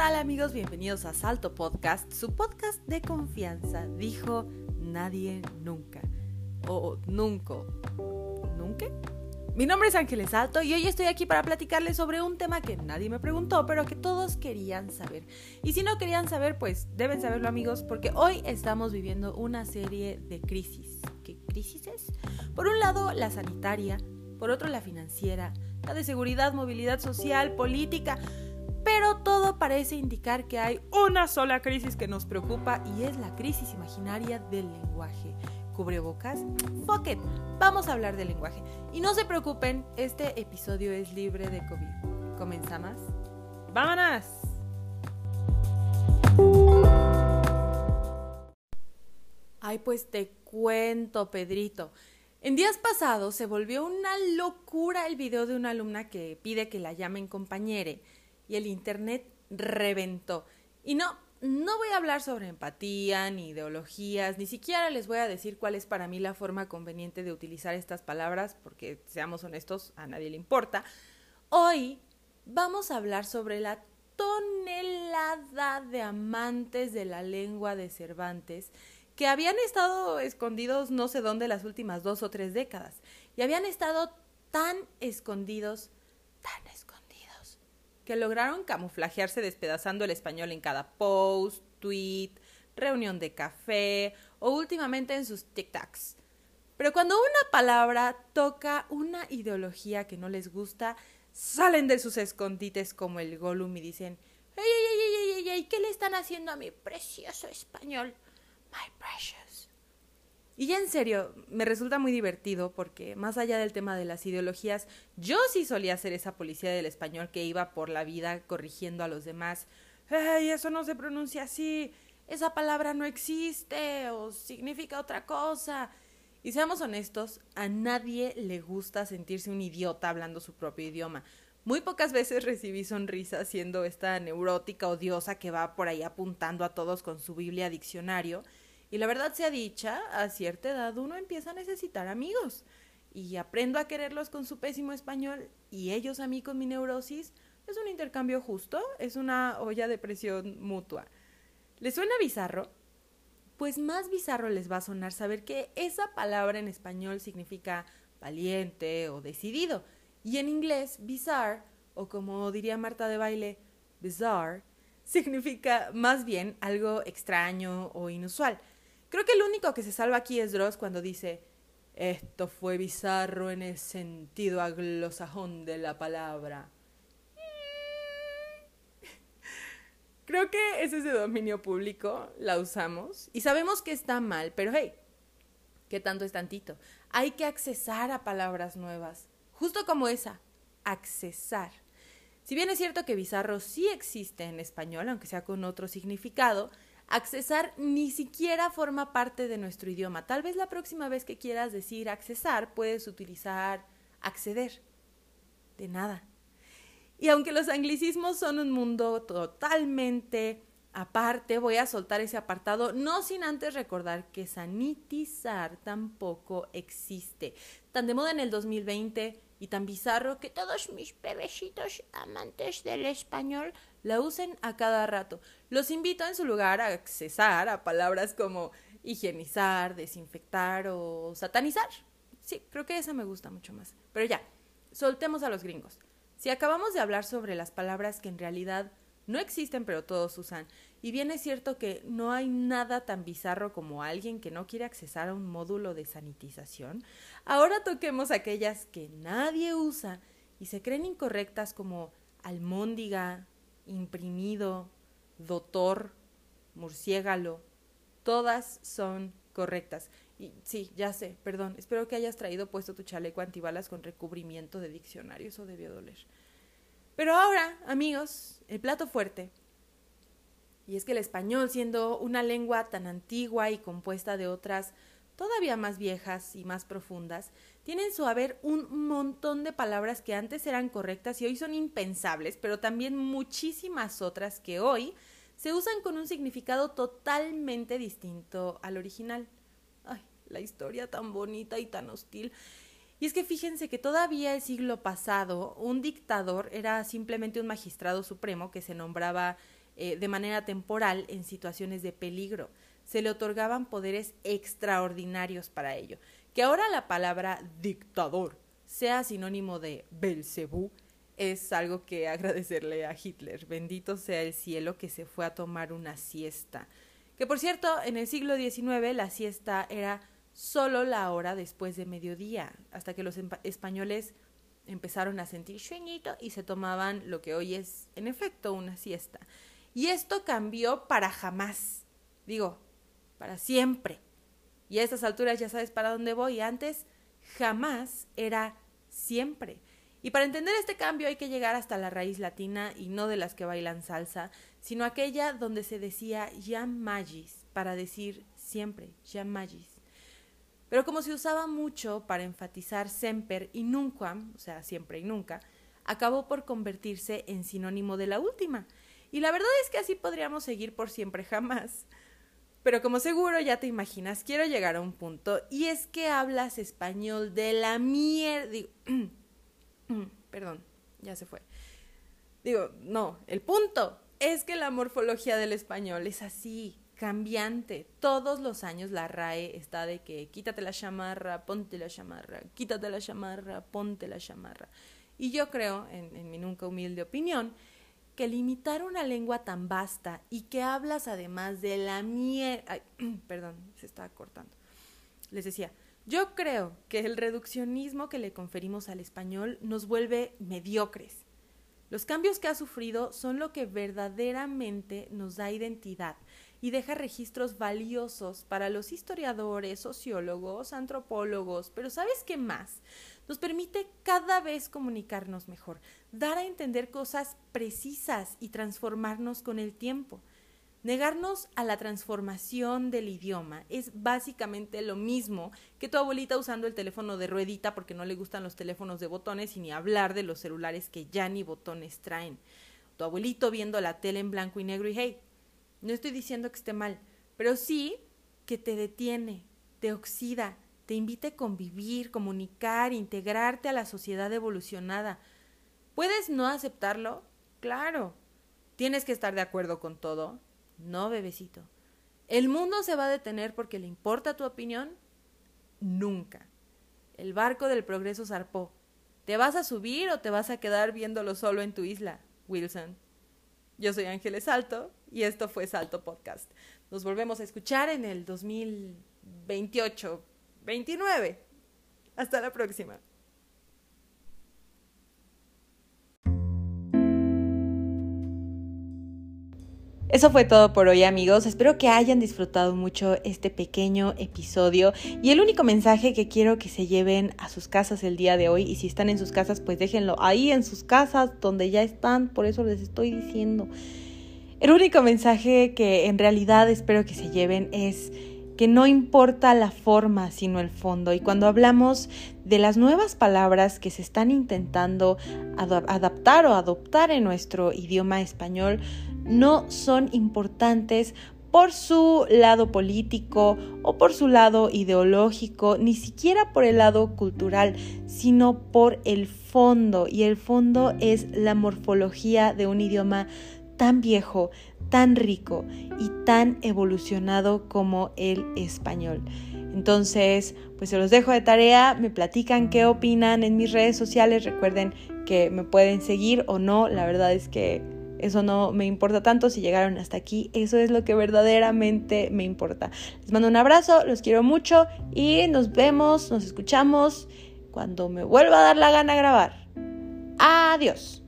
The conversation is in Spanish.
tal amigos? Bienvenidos a Salto Podcast, su podcast de confianza. Dijo nadie nunca. O nunca. ¿Nunca? Mi nombre es Ángeles Salto y hoy estoy aquí para platicarles sobre un tema que nadie me preguntó, pero que todos querían saber. Y si no querían saber, pues deben saberlo amigos, porque hoy estamos viviendo una serie de crisis. ¿Qué crisis es? Por un lado, la sanitaria, por otro, la financiera, la de seguridad, movilidad social, política pero todo parece indicar que hay una sola crisis que nos preocupa y es la crisis imaginaria del lenguaje. ¿Cubrebocas? Fuck it, vamos a hablar del lenguaje. Y no se preocupen, este episodio es libre de COVID. ¿Comenzamos? ¡Vámonos! Ay, pues te cuento, Pedrito. En días pasados se volvió una locura el video de una alumna que pide que la llamen compañere y el Internet reventó. Y no, no voy a hablar sobre empatía ni ideologías, ni siquiera les voy a decir cuál es para mí la forma conveniente de utilizar estas palabras, porque seamos honestos, a nadie le importa. Hoy vamos a hablar sobre la tonelada de amantes de la lengua de Cervantes que habían estado escondidos no sé dónde las últimas dos o tres décadas y habían estado tan escondidos, tan escondidos que lograron camuflajearse despedazando el español en cada post, tweet, reunión de café o últimamente en sus TikToks. Pero cuando una palabra toca una ideología que no les gusta, salen de sus escondites como el Gollum y dicen, ¡Ey, ey, ey, ey, ey! ¿Qué le están haciendo a mi precioso español? My precious. Y ya en serio, me resulta muy divertido porque más allá del tema de las ideologías, yo sí solía ser esa policía del español que iba por la vida corrigiendo a los demás. ¡Ey, eso no se pronuncia así! Esa palabra no existe o significa otra cosa. Y seamos honestos, a nadie le gusta sentirse un idiota hablando su propio idioma. Muy pocas veces recibí sonrisas siendo esta neurótica odiosa que va por ahí apuntando a todos con su Biblia diccionario y la verdad sea dicha, a cierta edad uno empieza a necesitar amigos. Y aprendo a quererlos con su pésimo español y ellos a mí con mi neurosis. Es un intercambio justo, es una olla de presión mutua. ¿Les suena bizarro? Pues más bizarro les va a sonar saber que esa palabra en español significa valiente o decidido. Y en inglés, bizarre, o como diría Marta de baile, bizarre, significa más bien algo extraño o inusual. Creo que el único que se salva aquí es Dross cuando dice esto fue bizarro en el sentido anglosajón de la palabra. Creo que ese es de dominio público, la usamos y sabemos que está mal, pero hey, ¿qué tanto es tantito? Hay que accesar a palabras nuevas, justo como esa, accesar. Si bien es cierto que bizarro sí existe en español, aunque sea con otro significado, accesar ni siquiera forma parte de nuestro idioma. Tal vez la próxima vez que quieras decir accesar, puedes utilizar acceder. De nada. Y aunque los anglicismos son un mundo totalmente aparte, voy a soltar ese apartado, no sin antes recordar que sanitizar tampoco existe. Tan de moda en el 2020 y tan bizarro que todos mis bebecitos amantes del español la usen a cada rato. Los invito en su lugar a accesar a palabras como higienizar, desinfectar o satanizar. Sí, creo que esa me gusta mucho más. Pero ya, soltemos a los gringos. Si acabamos de hablar sobre las palabras que en realidad no existen pero todos usan, y bien es cierto que no hay nada tan bizarro como alguien que no quiere accesar a un módulo de sanitización, ahora toquemos aquellas que nadie usa y se creen incorrectas como almóndiga, imprimido, doctor, murciégalo. Todas son correctas. Y sí, ya sé, perdón, espero que hayas traído puesto tu chaleco antibalas con recubrimiento de diccionario, eso debió doler. Pero ahora, amigos, el plato fuerte. Y es que el español, siendo una lengua tan antigua y compuesta de otras todavía más viejas y más profundas, tiene en su haber un montón de palabras que antes eran correctas y hoy son impensables, pero también muchísimas otras que hoy se usan con un significado totalmente distinto al original. Ay, la historia tan bonita y tan hostil. Y es que fíjense que todavía el siglo pasado un dictador era simplemente un magistrado supremo que se nombraba eh, de manera temporal en situaciones de peligro. Se le otorgaban poderes extraordinarios para ello. Que ahora la palabra dictador sea sinónimo de Belcebú es algo que agradecerle a Hitler. Bendito sea el cielo que se fue a tomar una siesta. Que por cierto, en el siglo XIX la siesta era solo la hora después de mediodía, hasta que los españoles empezaron a sentir sueñito y se tomaban lo que hoy es en efecto una siesta. Y esto cambió para jamás, digo, para siempre. Y a estas alturas ya sabes para dónde voy. Antes jamás era siempre. Y para entender este cambio hay que llegar hasta la raíz latina y no de las que bailan salsa, sino aquella donde se decía magis para decir siempre, magis. Pero como se usaba mucho para enfatizar semper y nunquam, o sea, siempre y nunca, acabó por convertirse en sinónimo de la última. Y la verdad es que así podríamos seguir por siempre jamás. Pero como seguro ya te imaginas, quiero llegar a un punto y es que hablas español de la mierda. Perdón, ya se fue. Digo, no, el punto es que la morfología del español es así, cambiante. Todos los años la RAE está de que quítate la chamarra, ponte la chamarra, quítate la chamarra, ponte la chamarra. Y yo creo, en, en mi nunca humilde opinión, que limitar una lengua tan vasta y que hablas además de la mierda... Perdón, se estaba cortando. Les decía, yo creo que el reduccionismo que le conferimos al español nos vuelve mediocres. Los cambios que ha sufrido son lo que verdaderamente nos da identidad y deja registros valiosos para los historiadores, sociólogos, antropólogos, pero ¿sabes qué más? Nos permite cada vez comunicarnos mejor, dar a entender cosas precisas y transformarnos con el tiempo. Negarnos a la transformación del idioma es básicamente lo mismo que tu abuelita usando el teléfono de ruedita porque no le gustan los teléfonos de botones y ni hablar de los celulares que ya ni botones traen. Tu abuelito viendo la tele en blanco y negro y hey, no estoy diciendo que esté mal, pero sí que te detiene, te oxida, te invite a convivir, comunicar, integrarte a la sociedad evolucionada. ¿Puedes no aceptarlo? Claro. ¿Tienes que estar de acuerdo con todo? No, bebecito. ¿El mundo se va a detener porque le importa tu opinión? Nunca. El barco del progreso zarpó. ¿Te vas a subir o te vas a quedar viéndolo solo en tu isla, Wilson? Yo soy Ángeles Salto y esto fue Salto Podcast. Nos volvemos a escuchar en el 2028, 29. Hasta la próxima. Eso fue todo por hoy amigos, espero que hayan disfrutado mucho este pequeño episodio y el único mensaje que quiero que se lleven a sus casas el día de hoy y si están en sus casas pues déjenlo ahí en sus casas donde ya están, por eso les estoy diciendo. El único mensaje que en realidad espero que se lleven es que no importa la forma sino el fondo y cuando hablamos de las nuevas palabras que se están intentando adaptar o adoptar en nuestro idioma español, no son importantes por su lado político o por su lado ideológico, ni siquiera por el lado cultural, sino por el fondo. Y el fondo es la morfología de un idioma tan viejo, tan rico y tan evolucionado como el español. Entonces, pues se los dejo de tarea, me platican qué opinan en mis redes sociales, recuerden que me pueden seguir o no, la verdad es que eso no me importa tanto si llegaron hasta aquí. Eso es lo que verdaderamente me importa. Les mando un abrazo, los quiero mucho y nos vemos, nos escuchamos cuando me vuelva a dar la gana grabar. Adiós.